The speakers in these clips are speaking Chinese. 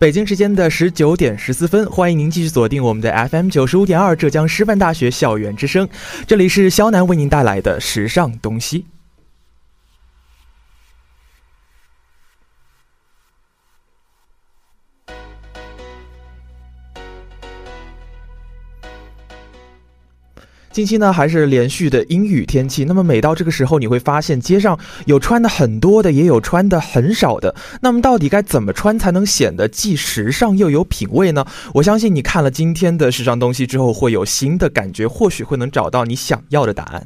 北京时间的十九点十四分，欢迎您继续锁定我们的 FM 九十五点二浙江师范大学校园之声，这里是肖楠为您带来的时尚东西。近期呢，还是连续的阴雨天气。那么每到这个时候，你会发现街上有穿的很多的，也有穿的很少的。那么到底该怎么穿才能显得既时尚又有品味呢？我相信你看了今天的时尚东西之后，会有新的感觉，或许会能找到你想要的答案。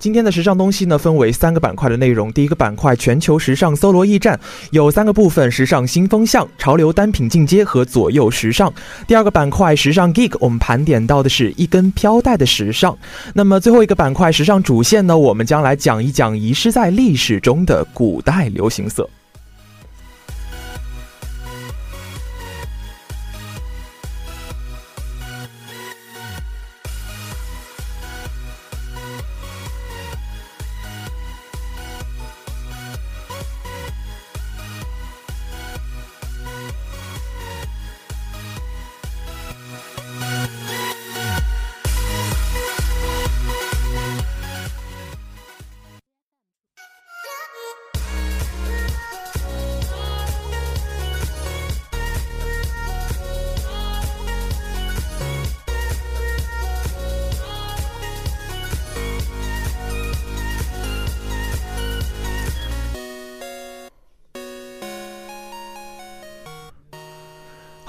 今天的时尚东西呢，分为三个板块的内容。第一个板块全球时尚搜罗驿站，有三个部分：时尚新风向、潮流单品进阶和左右时尚。第二个板块时尚 geek，我们盘点到的是一根飘带的时尚。那么最后一个板块时尚主线呢，我们将来讲一讲遗失在历史中的古代流行色。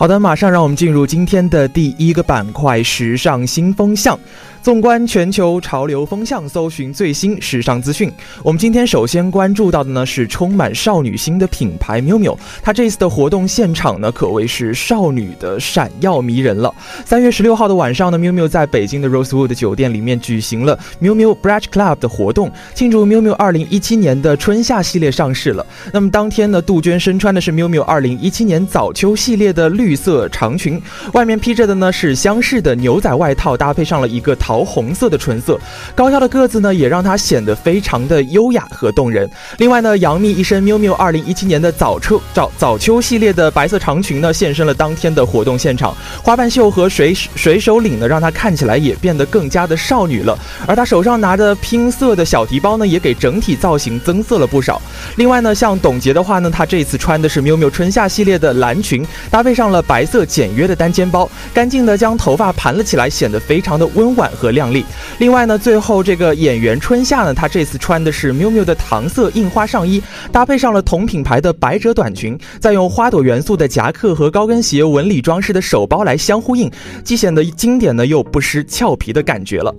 好的，马上让我们进入今天的第一个板块——时尚新风向。纵观全球潮流风向，搜寻最新时尚资讯。我们今天首先关注到的呢是充满少女心的品牌 miu miu，它这次的活动现场呢可谓是少女的闪耀迷人了。三月十六号的晚上呢，miu miu 在北京的 Rosewood 酒店里面举行了 miu miu Branch Club 的活动，庆祝 miu miu 二零一七年的春夏系列上市了。那么当天呢，杜鹃身穿的是 miu miu 二零一七年早秋系列的绿色长裙，外面披着的呢是厢式的牛仔外套，搭配上了一个桃桃红色的唇色，高挑的个子呢也让她显得非常的优雅和动人。另外呢，杨幂一身 miu miu 二零一七年的早秋早早秋系列的白色长裙呢，现身了当天的活动现场，花瓣袖和水水手领呢，让她看起来也变得更加的少女了。而她手上拿着拼色的小提包呢，也给整体造型增色了不少。另外呢，像董洁的话呢，她这次穿的是 miu miu 春夏系列的蓝裙，搭配上了白色简约的单肩包，干净的将头发盘了起来，显得非常的温婉和靓丽。另外呢，最后这个演员春夏呢，她这次穿的是 miu miu 的糖色印花上衣，搭配上了同品牌的百褶短裙，再用花朵元素的夹克和高跟鞋纹理装饰的手包来相呼应，既显得经典呢，又不失俏皮的感觉了。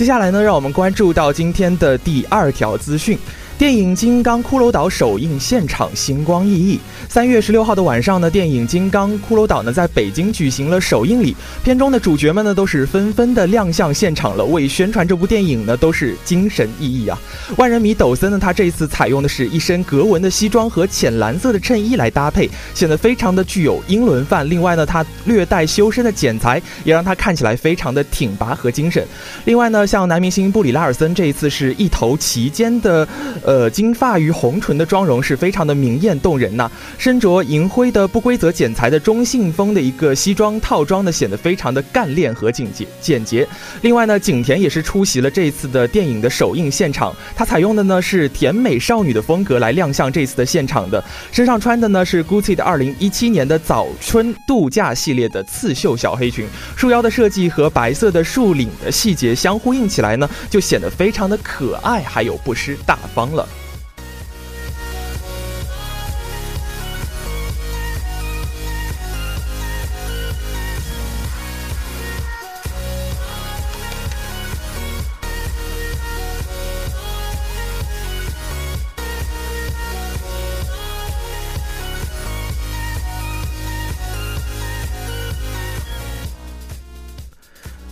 接下来呢，让我们关注到今天的第二条资讯。电影《金刚骷髅岛》首映现场星光熠熠。三月十六号的晚上呢，电影《金刚骷髅岛》呢在北京举行了首映礼。片中的主角们呢都是纷纷的亮相现场了，为宣传这部电影呢都是精神奕奕啊。万人迷抖森呢，他这一次采用的是一身格纹的西装和浅蓝色的衬衣来搭配，显得非常的具有英伦范。另外呢，他略带修身的剪裁也让他看起来非常的挺拔和精神。另外呢，像男明星布里拉尔森这一次是一头齐肩的。呃金发与红唇的妆容是非常的明艳动人呐。身着银灰的不规则剪裁的中性风的一个西装套装呢，显得非常的干练和简洁简洁。另外呢，景甜也是出席了这一次的电影的首映现场，她采用的呢是甜美少女的风格来亮相这次的现场的。身上穿的呢是 Gucci 的2017年的早春度假系列的刺绣小黑裙，束腰的设计和白色的束领的细节相呼应起来呢，就显得非常的可爱，还有不失大方了。了。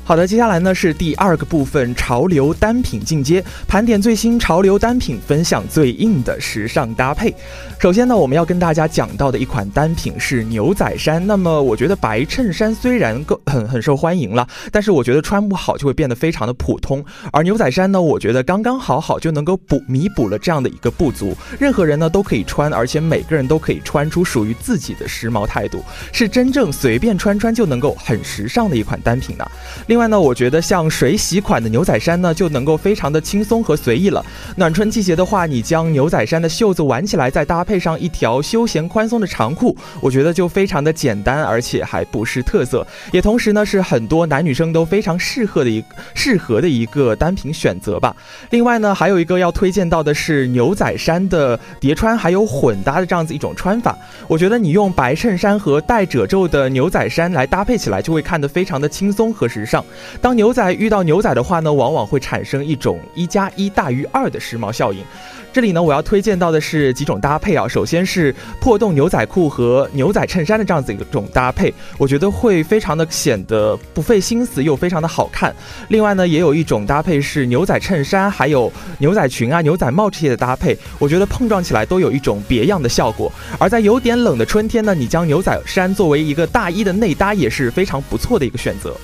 好的，接下来呢是第二个部分，潮流单品进阶，盘点最新潮流单品，分享最硬的时尚搭配。首先呢，我们要跟大家讲到的一款单品是牛仔衫。那么，我觉得白衬衫虽然够很很受欢迎了，但是我觉得穿不好就会变得非常的普通。而牛仔衫呢，我觉得刚刚好好就能够补弥补了这样的一个不足。任何人呢都可以穿，而且每个人都可以穿出属于自己的时髦态度，是真正随便穿穿就能够很时尚的一款单品呢。另另外呢，我觉得像水洗款的牛仔衫呢，就能够非常的轻松和随意了。暖春季节的话，你将牛仔衫的袖子挽起来，再搭配上一条休闲宽松的长裤，我觉得就非常的简单，而且还不失特色。也同时呢，是很多男女生都非常适合的一 适合的一个单品选择吧。另外呢，还有一个要推荐到的是牛仔衫的叠穿还有混搭的这样子一种穿法。我觉得你用白衬衫和带褶皱的牛仔衫来搭配起来，就会看得非常的轻松和时尚。当牛仔遇到牛仔的话呢，往往会产生一种一加一大于二的时髦效应。这里呢，我要推荐到的是几种搭配啊。首先是破洞牛仔裤和牛仔衬衫的这样子一种搭配，我觉得会非常的显得不费心思又非常的好看。另外呢，也有一种搭配是牛仔衬衫还有牛仔裙啊、牛仔帽这些的搭配，我觉得碰撞起来都有一种别样的效果。而在有点冷的春天呢，你将牛仔衫作为一个大衣的内搭也是非常不错的一个选择。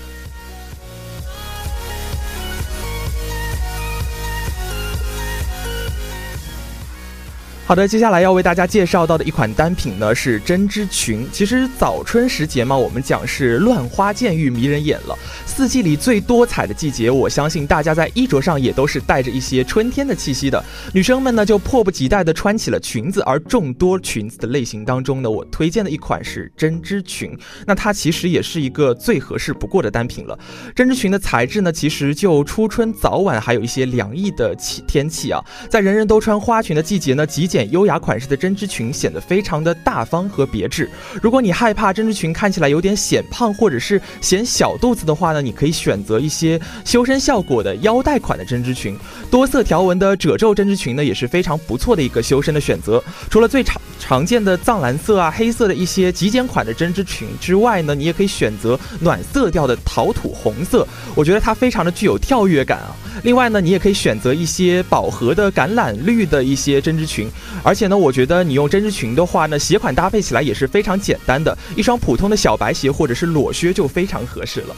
好的，接下来要为大家介绍到的一款单品呢是针织裙。其实早春时节嘛，我们讲是乱花渐欲迷人眼了。四季里最多彩的季节，我相信大家在衣着上也都是带着一些春天的气息的。女生们呢就迫不及待地穿起了裙子，而众多裙子的类型当中呢，我推荐的一款是针织裙。那它其实也是一个最合适不过的单品了。针织裙的材质呢，其实就初春早晚还有一些凉意的气天气啊，在人人都穿花裙的季节呢，极。简优雅款式的针织裙显得非常的大方和别致。如果你害怕针织裙看起来有点显胖或者是显小肚子的话呢，你可以选择一些修身效果的腰带款的针织裙。多色条纹的褶皱针织裙呢也是非常不错的一个修身的选择。除了最常常见的藏蓝色啊、黑色的一些极简款的针织裙之外呢，你也可以选择暖色调的陶土红色，我觉得它非常的具有跳跃感啊。另外呢，你也可以选择一些饱和的橄榄绿的一些针织裙。而且呢，我觉得你用针织裙的话呢，鞋款搭配起来也是非常简单的，一双普通的小白鞋或者是裸靴就非常合适了。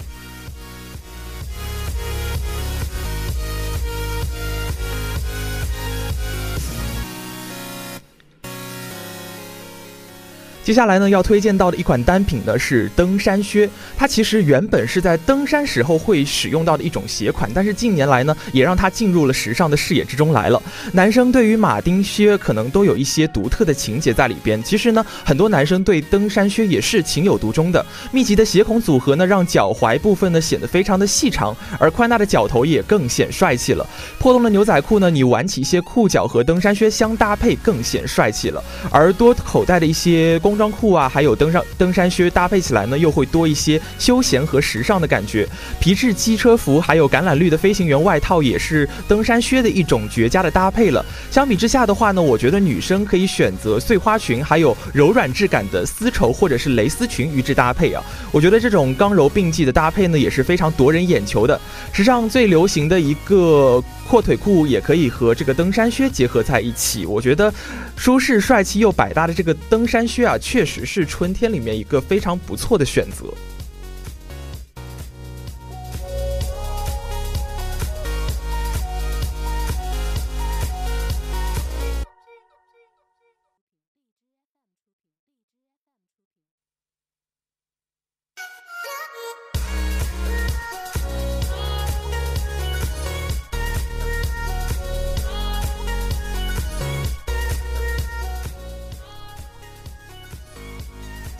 接下来呢，要推荐到的一款单品呢是登山靴。它其实原本是在登山时候会使用到的一种鞋款，但是近年来呢，也让它进入了时尚的视野之中来了。男生对于马丁靴可能都有一些独特的情节在里边。其实呢，很多男生对登山靴也是情有独钟的。密集的鞋孔组合呢，让脚踝部分呢显得非常的细长，而宽大的脚头也更显帅气了。破洞的牛仔裤呢，你挽起一些裤脚和登山靴相搭配，更显帅气了。而多口袋的一些工工装裤啊，还有登上登山靴搭配起来呢，又会多一些休闲和时尚的感觉。皮质机车服还有橄榄绿的飞行员外套也是登山靴的一种绝佳的搭配了。相比之下的话呢，我觉得女生可以选择碎花裙，还有柔软质感的丝绸或者是蕾丝裙与之搭配啊。我觉得这种刚柔并济的搭配呢，也是非常夺人眼球的。时尚最流行的一个阔腿裤也可以和这个登山靴结合在一起，我觉得舒适、帅气又百搭的这个登山靴啊，确实是春天里面一个非常不错的选择。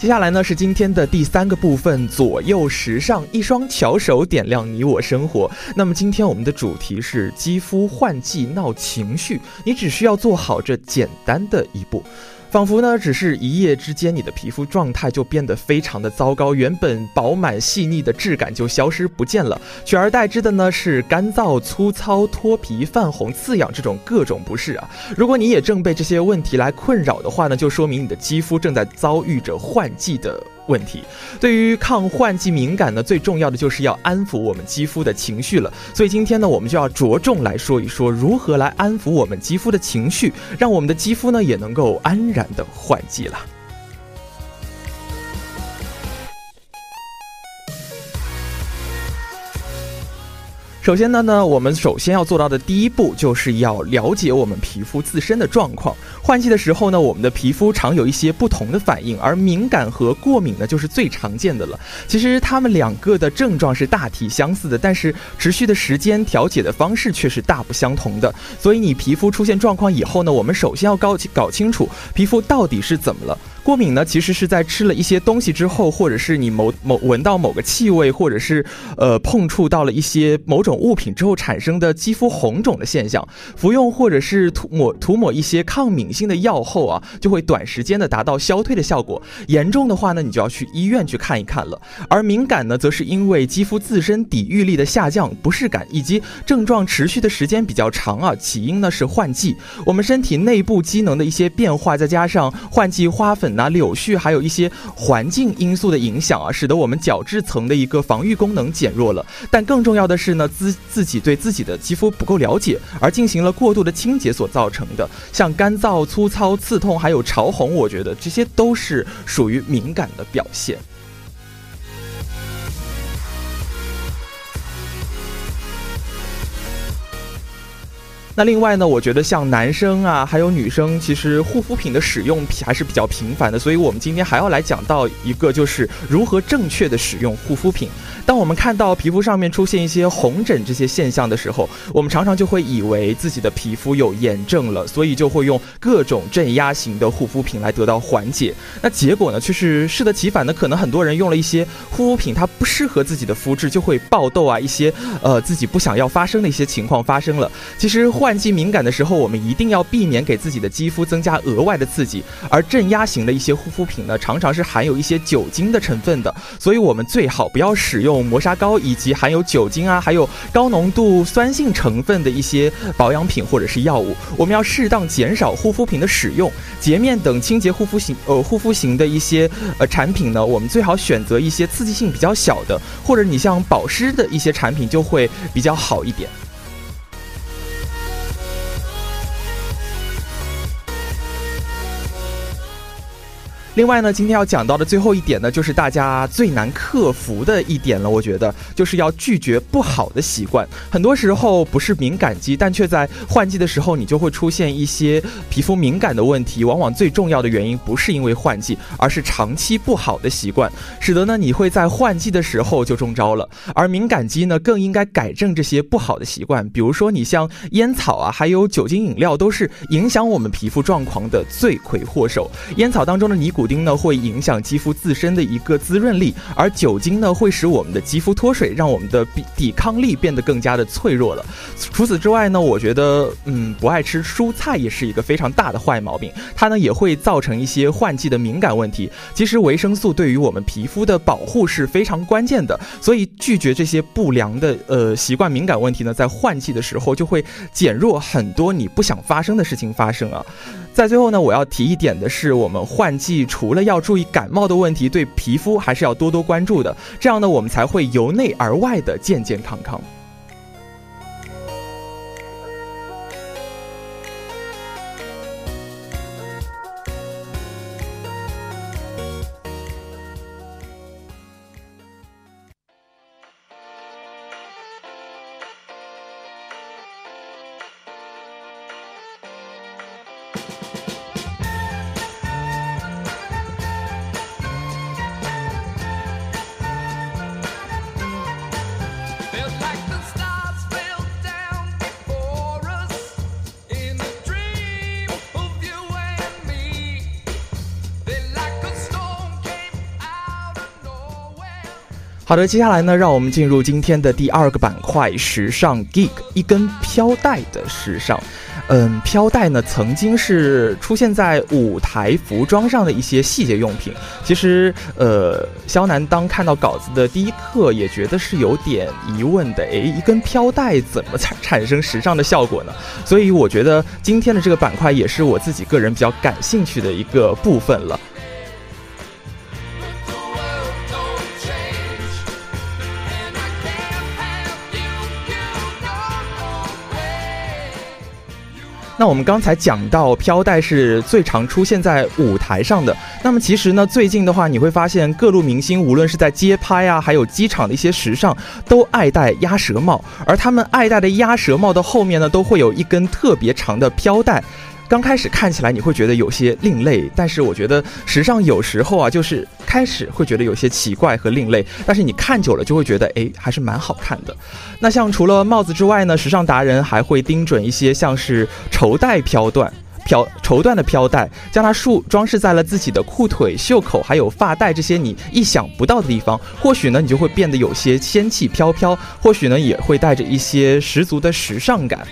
接下来呢是今天的第三个部分，左右时尚，一双巧手点亮你我生活。那么今天我们的主题是肌肤换季闹情绪，你只需要做好这简单的一步。仿佛呢，只是一夜之间，你的皮肤状态就变得非常的糟糕，原本饱满细腻的质感就消失不见了，取而代之的呢是干燥、粗糙、脱皮、泛红、刺痒这种各种不适啊。如果你也正被这些问题来困扰的话呢，就说明你的肌肤正在遭遇着换季的。问题，对于抗换季敏感呢，最重要的就是要安抚我们肌肤的情绪了。所以今天呢，我们就要着重来说一说如何来安抚我们肌肤的情绪，让我们的肌肤呢也能够安然的换季了。首先呢，呢，我们首先要做到的第一步，就是要了解我们皮肤自身的状况。换季的时候呢，我们的皮肤常有一些不同的反应，而敏感和过敏呢，就是最常见的了。其实它们两个的症状是大体相似的，但是持续的时间、调节的方式却是大不相同的。所以你皮肤出现状况以后呢，我们首先要搞搞清楚皮肤到底是怎么了。过敏呢，其实是在吃了一些东西之后，或者是你某某闻到某个气味，或者是呃碰触到了一些某种物品之后产生的肌肤红肿的现象。服用或者是涂抹涂抹一些抗敏性的药后啊，就会短时间的达到消退的效果。严重的话呢，你就要去医院去看一看了。而敏感呢，则是因为肌肤自身抵御力的下降、不适感以及症状持续的时间比较长啊。起因呢是换季，我们身体内部机能的一些变化，再加上换季花粉。那柳絮还有一些环境因素的影响啊，使得我们角质层的一个防御功能减弱了。但更重要的是呢，自自己对自己的肌肤不够了解，而进行了过度的清洁所造成的，像干燥、粗糙、刺痛，还有潮红，我觉得这些都是属于敏感的表现。那另外呢，我觉得像男生啊，还有女生，其实护肤品的使用还是比较频繁的，所以我们今天还要来讲到一个，就是如何正确的使用护肤品。当我们看到皮肤上面出现一些红疹这些现象的时候，我们常常就会以为自己的皮肤有炎症了，所以就会用各种镇压型的护肤品来得到缓解。那结果呢，却是适得其反的。可能很多人用了一些护肤品，它不适合自己的肤质，就会爆痘啊，一些呃自己不想要发生的一些情况发生了。其实换换季敏感的时候，我们一定要避免给自己的肌肤增加额外的刺激。而镇压型的一些护肤品呢，常常是含有一些酒精的成分的，所以我们最好不要使用。磨砂膏以及含有酒精啊，还有高浓度酸性成分的一些保养品或者是药物，我们要适当减少护肤品的使用。洁面等清洁护肤型呃护肤型的一些呃产品呢，我们最好选择一些刺激性比较小的，或者你像保湿的一些产品就会比较好一点。另外呢，今天要讲到的最后一点呢，就是大家最难克服的一点了。我觉得就是要拒绝不好的习惯。很多时候不是敏感肌，但却在换季的时候，你就会出现一些皮肤敏感的问题。往往最重要的原因不是因为换季，而是长期不好的习惯，使得呢你会在换季的时候就中招了。而敏感肌呢，更应该改正这些不好的习惯。比如说，你像烟草啊，还有酒精饮料，都是影响我们皮肤状况的罪魁祸首。烟草当中的尼古丁呢会影响肌肤自身的一个滋润力，而酒精呢会使我们的肌肤脱水，让我们的抵抵抗力变得更加的脆弱了。除此之外呢，我觉得嗯不爱吃蔬菜也是一个非常大的坏毛病，它呢也会造成一些换季的敏感问题。其实维生素对于我们皮肤的保护是非常关键的，所以拒绝这些不良的呃习惯敏感问题呢，在换季的时候就会减弱很多你不想发生的事情发生啊。在最后呢，我要提一点的是，我们换季除了要注意感冒的问题，对皮肤还是要多多关注的，这样呢，我们才会由内而外的健健康康。好的，接下来呢，让我们进入今天的第二个板块——时尚 geek，一根飘带的时尚。嗯，飘带呢，曾经是出现在舞台服装上的一些细节用品。其实，呃，肖楠当看到稿子的第一刻，也觉得是有点疑问的。诶，一根飘带怎么产产生时尚的效果呢？所以，我觉得今天的这个板块也是我自己个人比较感兴趣的一个部分了。那我们刚才讲到飘带是最常出现在舞台上的，那么其实呢，最近的话你会发现各路明星无论是在街拍啊，还有机场的一些时尚，都爱戴鸭舌帽，而他们爱戴的鸭舌帽的后面呢，都会有一根特别长的飘带。刚开始看起来你会觉得有些另类，但是我觉得时尚有时候啊，就是开始会觉得有些奇怪和另类，但是你看久了就会觉得，哎，还是蛮好看的。那像除了帽子之外呢，时尚达人还会盯准一些像是绸带飘缎、飘绸缎的飘带，将它束装饰在了自己的裤腿、袖口还有发带这些你意想不到的地方，或许呢你就会变得有些仙气飘飘，或许呢也会带着一些十足的时尚感。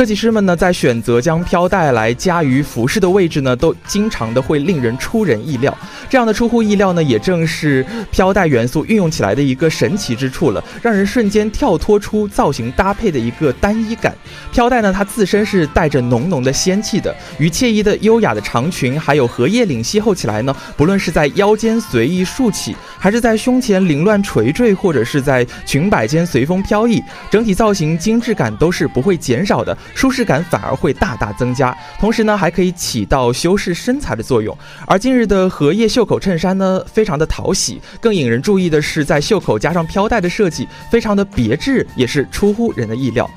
设计师们呢，在选择将飘带来加于服饰的位置呢，都经常的会令人出人意料。这样的出乎意料呢，也正是飘带元素运用起来的一个神奇之处了，让人瞬间跳脱出造型搭配的一个单一感。飘带呢，它自身是带着浓浓的仙气的，与惬意的优雅的长裙还有荷叶领邂逅起来呢，不论是在腰间随意竖起，还是在胸前凌乱垂坠，或者是在裙摆间随风飘逸，整体造型精致感都是不会减少的。舒适感反而会大大增加，同时呢，还可以起到修饰身材的作用。而今日的荷叶袖口衬衫呢，非常的讨喜，更引人注意的是，在袖口加上飘带的设计，非常的别致，也是出乎人的意料。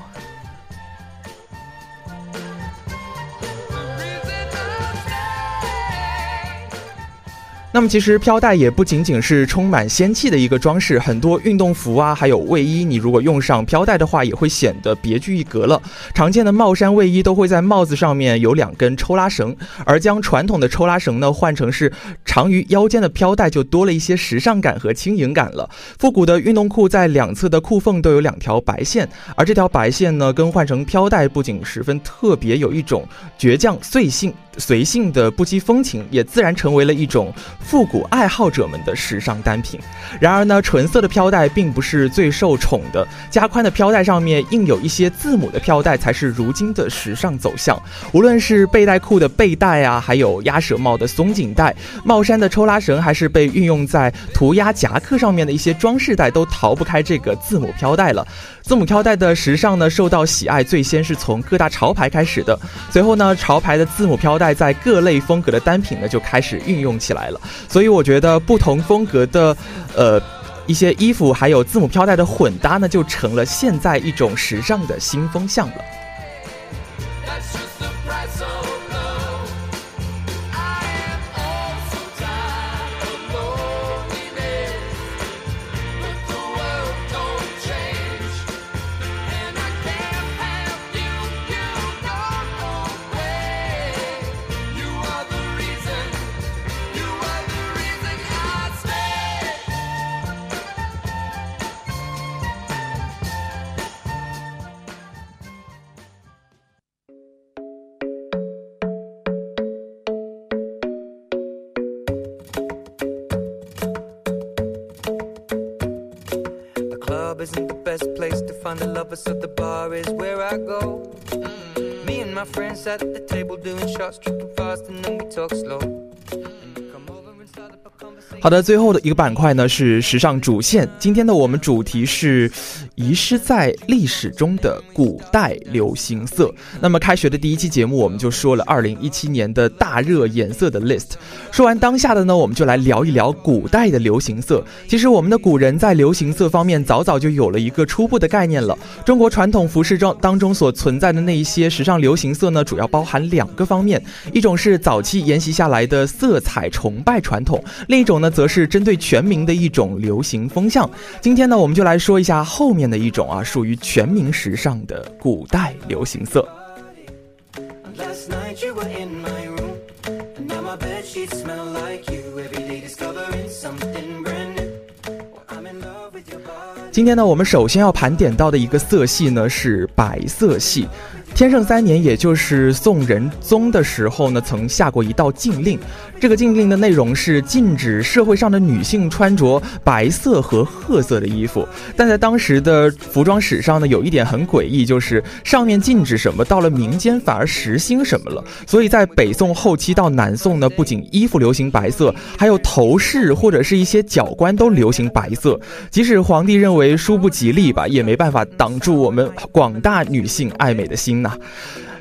那么其实飘带也不仅仅是充满仙气的一个装饰，很多运动服啊，还有卫衣，你如果用上飘带的话，也会显得别具一格了。常见的帽衫、卫衣都会在帽子上面有两根抽拉绳，而将传统的抽拉绳呢换成是长于腰间的飘带，就多了一些时尚感和轻盈感了。复古的运动裤在两侧的裤缝都有两条白线，而这条白线呢更换成飘带，不仅十分特别，有一种倔强随性。随性的不羁风情，也自然成为了一种复古爱好者们的时尚单品。然而呢，纯色的飘带并不是最受宠的，加宽的飘带上面印有一些字母的飘带才是如今的时尚走向。无论是背带裤的背带啊，还有鸭舌帽的松紧带、帽衫的抽拉绳，还是被运用在涂鸦夹克上面的一些装饰带，都逃不开这个字母飘带了。字母飘带的时尚呢，受到喜爱，最先是从各大潮牌开始的，随后呢，潮牌的字母飘带。在各类风格的单品呢，就开始运用起来了。所以我觉得不同风格的，呃，一些衣服还有字母飘带的混搭呢，就成了现在一种时尚的新风向了。My friends at the table doing shots, tripping fast, and then we talk slow. 好的，最后的一个板块呢是时尚主线。今天的我们主题是遗失在历史中的古代流行色。那么开学的第一期节目，我们就说了2017年的大热颜色的 list。说完当下的呢，我们就来聊一聊古代的流行色。其实我们的古人在流行色方面早早就有了一个初步的概念了。中国传统服饰中当中所存在的那一些时尚流行色呢，主要包含两个方面，一种是早期沿袭下来的色彩崇拜传统，另一种呢，则是针对全民的一种流行风向。今天呢，我们就来说一下后面的一种啊，属于全民时尚的古代流行色。今天呢，我们首先要盘点到的一个色系呢是白色系。天圣三年，也就是宋仁宗的时候呢，曾下过一道禁令。这个禁令的内容是禁止社会上的女性穿着白色和褐色的衣服。但在当时的服装史上呢，有一点很诡异，就是上面禁止什么，到了民间反而实行什么了。所以在北宋后期到南宋呢，不仅衣服流行白色，还有头饰或者是一些角冠都流行白色。即使皇帝认为殊不吉利吧，也没办法挡住我们广大女性爱美的心那、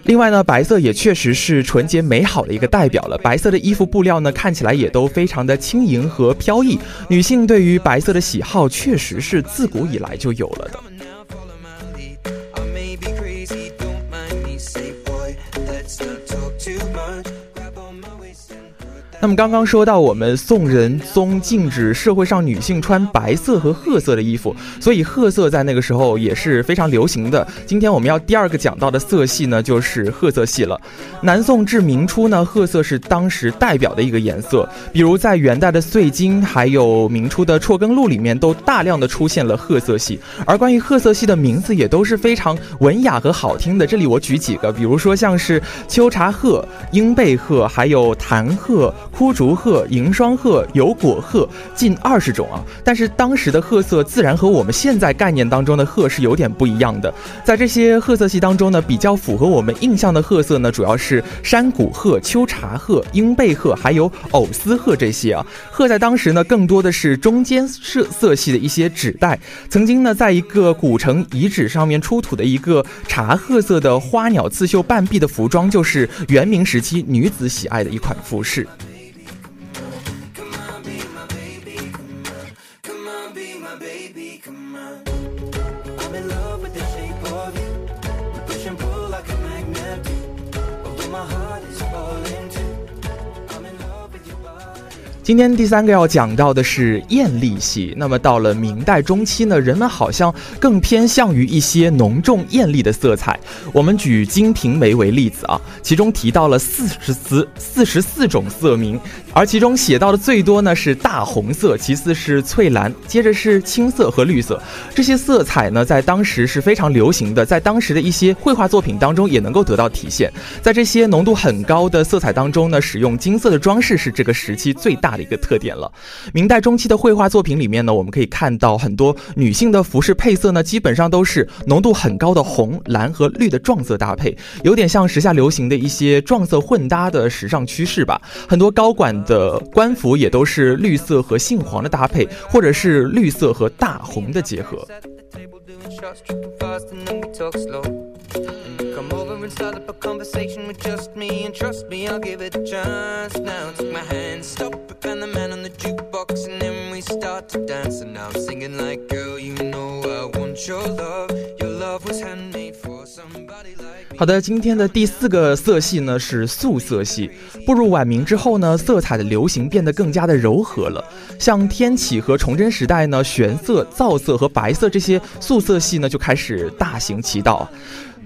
另外呢，白色也确实是纯洁美好的一个代表了。白色的衣服布料呢，看起来也都非常的轻盈和飘逸。女性对于白色的喜好，确实是自古以来就有了的。那么刚刚说到我们宋仁宗禁止社会上女性穿白色和褐色的衣服，所以褐色在那个时候也是非常流行的。今天我们要第二个讲到的色系呢，就是褐色系了。南宋至明初呢，褐色是当时代表的一个颜色，比如在元代的《岁金》还有明初的《辍耕录》里面，都大量的出现了褐色系。而关于褐色系的名字也都是非常文雅和好听的。这里我举几个，比如说像是秋茶褐、鹰背褐，还有檀褐、枯竹褐、银霜褐、油果褐，近二十种啊。但是当时的褐色自然和我们现在概念当中的褐是有点不一样的。在这些褐色系当中呢，比较符合我们印象的褐色呢，主要是山谷褐、秋茶褐、鹰背褐，还有藕丝褐这些啊。褐在当时呢，更多的是中间色色系的一些指代。曾经呢，在一个古城遗址上面出土的一个茶褐色的花鸟刺绣半臂的服装，就是元明时期女子喜爱的一款服饰。今天第三个要讲到的是艳丽系。那么到了明代中期呢，人们好像更偏向于一些浓重艳丽的色彩。我们举《金瓶梅》为例子啊，其中提到了四十四四十四种色名，而其中写到的最多呢是大红色，其次是翠蓝，接着是青色和绿色。这些色彩呢，在当时是非常流行的，在当时的一些绘画作品当中也能够得到体现。在这些浓度很高的色彩当中呢，使用金色的装饰是这个时期最大的一个特点了。明代中期的绘画作品里面呢，我们可以看到很多女性的服饰配色呢，基本上都是浓度很高的红、蓝和绿的撞色搭配，有点像时下流行的一些撞色混搭的时尚趋势吧。很多高管的官服也都是绿色和杏黄的搭配，或者是绿色和大红的结合。好的，今天的第四个色系呢是素色系。步入晚明之后呢，色彩的流行变得更加的柔和了。像天启和崇祯时代呢，玄色、皂色和白色这些素色系呢，就开始大行其道。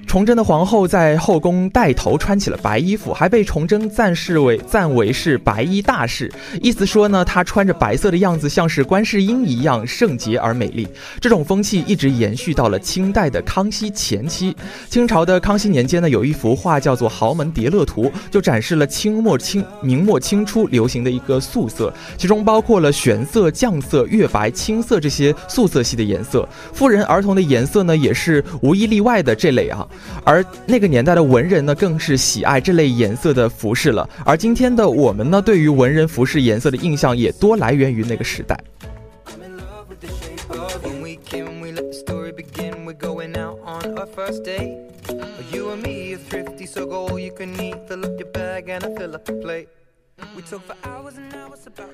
崇祯的皇后在后宫带头穿起了白衣服，还被崇祯赞视为赞为是白衣大士，意思说呢，她穿着白色的样子像是观世音一样圣洁而美丽。这种风气一直延续到了清代的康熙前期。清朝的康熙年间呢，有一幅画叫做《豪门叠乐图》，就展示了清末清明末清初流行的一个素色，其中包括了玄色、酱色、月白、青色这些素色系的颜色。妇人、儿童的颜色呢，也是无一例外的这类啊。而那个年代的文人呢，更是喜爱这类颜色的服饰了。而今天的我们呢，对于文人服饰颜色的印象也多来源于那个时代。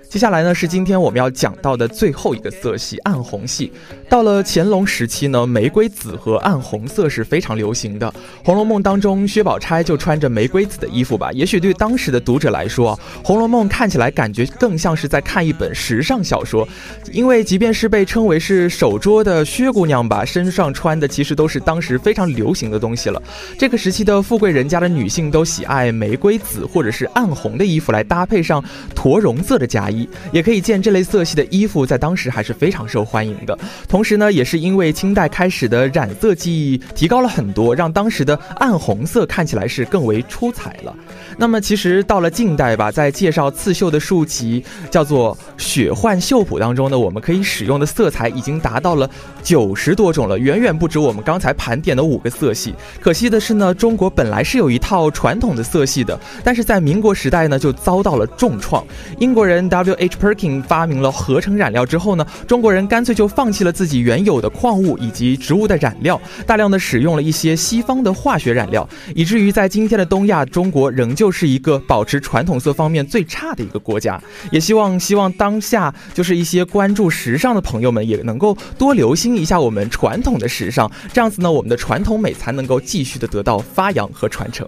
接下来呢是今天我们要讲到的最后一个色系——暗红系。到了乾隆时期呢，玫瑰紫和暗红色是非常流行的。《红楼梦》当中，薛宝钗就穿着玫瑰紫的衣服吧。也许对当时的读者来说，《红楼梦》看起来感觉更像是在看一本时尚小说，因为即便是被称为是手拙的薛姑娘吧，身上穿的其实都是当时非常流行的东西了。这个时期的富贵人家的女性都喜爱玫瑰紫或者是暗红的衣服来搭配上驼绒色的夹衣，也可以见这类色系的衣服在当时还是非常受欢迎的。同时呢，也是因为清代开始的染色技艺提高了很多，让当时的暗红色看起来是更为出彩了。那么其实到了近代吧，在介绍刺绣的书籍叫做《雪幻绣谱》当中呢，我们可以使用的色彩已经达到了九十多种了，远远不止我们刚才盘点的五个色系。可惜的是呢，中国本来是有一套传统的色系的，但是在民国时代呢，就遭到了重创。英国人 W. H. Perkin 发明了合成染料之后呢，中国人干脆就放弃了自己原有的矿物以及植物的染料，大量的使用了一些西方的化学染料，以至于在今天的东亚，中国仍旧是一个保持传统色方面最差的一个国家。也希望希望当下就是一些关注时尚的朋友们也能够多留心一下我们传统的时尚，这样子呢，我们的传统美才能够继续的得到发扬和传承。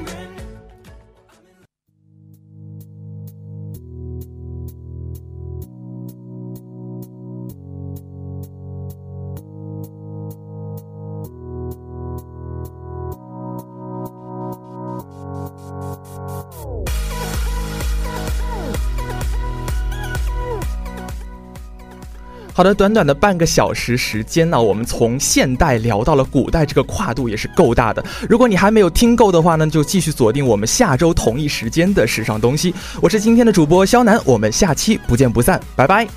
好的，短短的半个小时时间呢，我们从现代聊到了古代，这个跨度也是够大的。如果你还没有听够的话呢，就继续锁定我们下周同一时间的时尚东西。我是今天的主播肖楠，我们下期不见不散，拜拜。